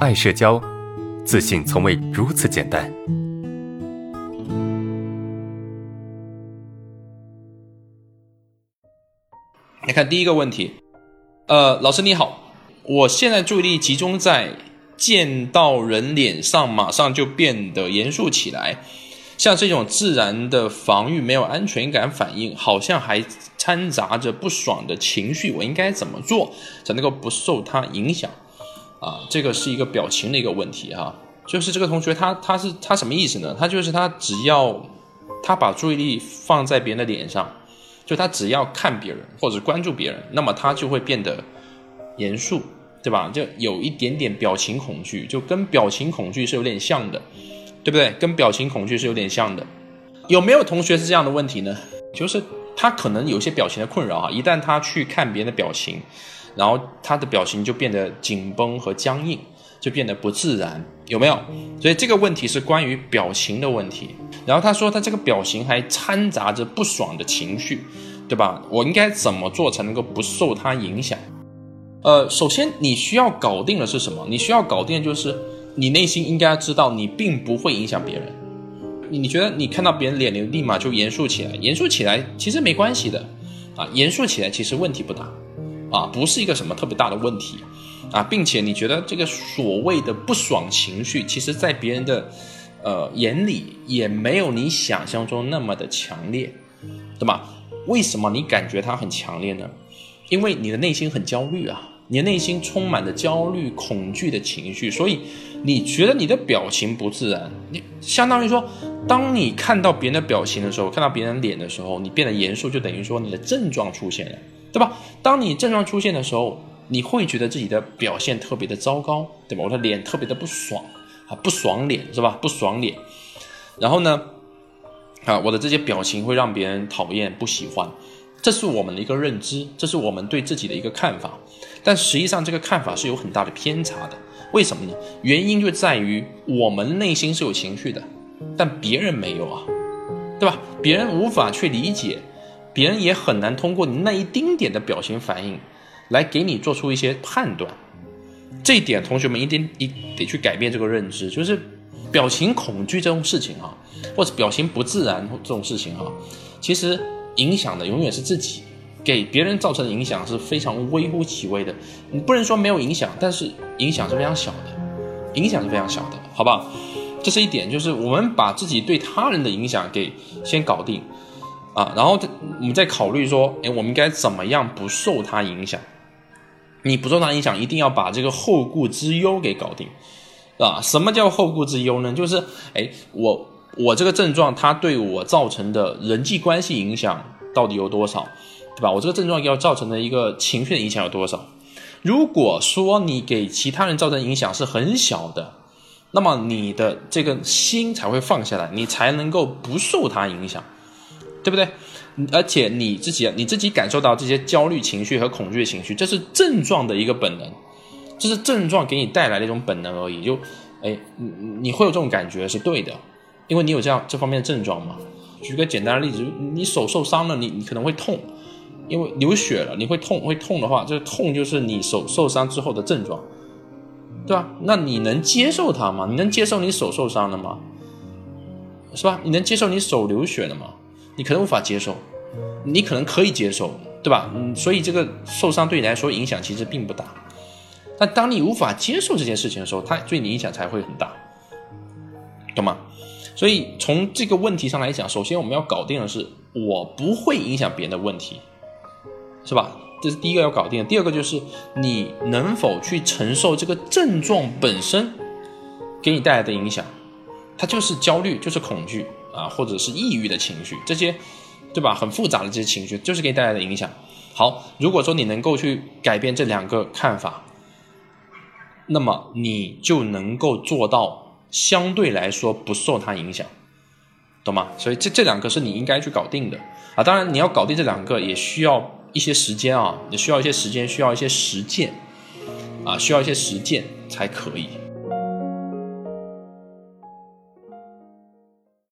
爱社交，自信从未如此简单。来看第一个问题，呃，老师你好，我现在注意力集中在见到人脸上，马上就变得严肃起来，像这种自然的防御没有安全感反应，好像还掺杂着不爽的情绪，我应该怎么做才能够不受它影响？啊，这个是一个表情的一个问题哈，就是这个同学他他是他什么意思呢？他就是他只要他把注意力放在别人的脸上。就他只要看别人或者关注别人，那么他就会变得严肃，对吧？就有一点点表情恐惧，就跟表情恐惧是有点像的，对不对？跟表情恐惧是有点像的。有没有同学是这样的问题呢？就是他可能有些表情的困扰啊，一旦他去看别人的表情，然后他的表情就变得紧绷和僵硬。就变得不自然，有没有？所以这个问题是关于表情的问题。然后他说他这个表情还掺杂着不爽的情绪，对吧？我应该怎么做才能够不受他影响？呃，首先你需要搞定的是什么？你需要搞定就是你内心应该知道你并不会影响别人。你你觉得你看到别人脸，你立马就严肃起来？严肃起来其实没关系的啊，严肃起来其实问题不大啊，不是一个什么特别大的问题。啊，并且你觉得这个所谓的不爽情绪，其实，在别人的，呃眼里也没有你想象中那么的强烈，对吧？为什么你感觉它很强烈呢？因为你的内心很焦虑啊，你的内心充满着焦虑、恐惧的情绪，所以你觉得你的表情不自然。你相当于说，当你看到别人的表情的时候，看到别人脸的时候，你变得严肃，就等于说你的症状出现了，对吧？当你症状出现的时候。你会觉得自己的表现特别的糟糕，对吧？我的脸特别的不爽啊，不爽脸是吧？不爽脸。然后呢，啊，我的这些表情会让别人讨厌、不喜欢，这是我们的一个认知，这是我们对自己的一个看法。但实际上，这个看法是有很大的偏差的。为什么呢？原因就在于我们内心是有情绪的，但别人没有啊，对吧？别人无法去理解，别人也很难通过你那一丁点的表情反应。来给你做出一些判断，这一点同学们一定一得去改变这个认知，就是表情恐惧这种事情哈，或者表情不自然这种事情哈，其实影响的永远是自己，给别人造成的影响是非常微乎其微的，你不能说没有影响，但是影响是非常小的，影响是非常小的，好不好？这是一点，就是我们把自己对他人的影响给先搞定啊，然后我们再考虑说，哎，我们应该怎么样不受他影响？你不受他影响，一定要把这个后顾之忧给搞定，啊？什么叫后顾之忧呢？就是，哎，我我这个症状它对我造成的人际关系影响到底有多少，对吧？我这个症状要造成的一个情绪的影响有多少？如果说你给其他人造成影响是很小的，那么你的这个心才会放下来，你才能够不受他影响，对不对？而且你自己，你自己感受到这些焦虑情绪和恐惧情绪，这是症状的一个本能，这是症状给你带来的一种本能而已。就，哎，你你会有这种感觉是对的，因为你有这样这方面的症状嘛。举个简单的例子，你手受伤了，你你可能会痛，因为流血了，你会痛，会痛的话，这个痛就是你手受伤之后的症状，对吧？那你能接受它吗？你能接受你手受伤了吗？是吧？你能接受你手流血了吗？你可能无法接受，你可能可以接受，对吧？嗯，所以这个受伤对你来说影响其实并不大。但当你无法接受这件事情的时候，它对你影响才会很大，懂吗？所以从这个问题上来讲，首先我们要搞定的是我不会影响别人的问题，是吧？这是第一个要搞定。第二个就是你能否去承受这个症状本身给你带来的影响，它就是焦虑，就是恐惧。啊，或者是抑郁的情绪，这些，对吧？很复杂的这些情绪，就是给你带来的影响。好，如果说你能够去改变这两个看法，那么你就能够做到相对来说不受它影响，懂吗？所以这这两个是你应该去搞定的啊。当然，你要搞定这两个也需要一些时间啊，你需要一些时间，需要一些实践啊，需要一些实践才可以。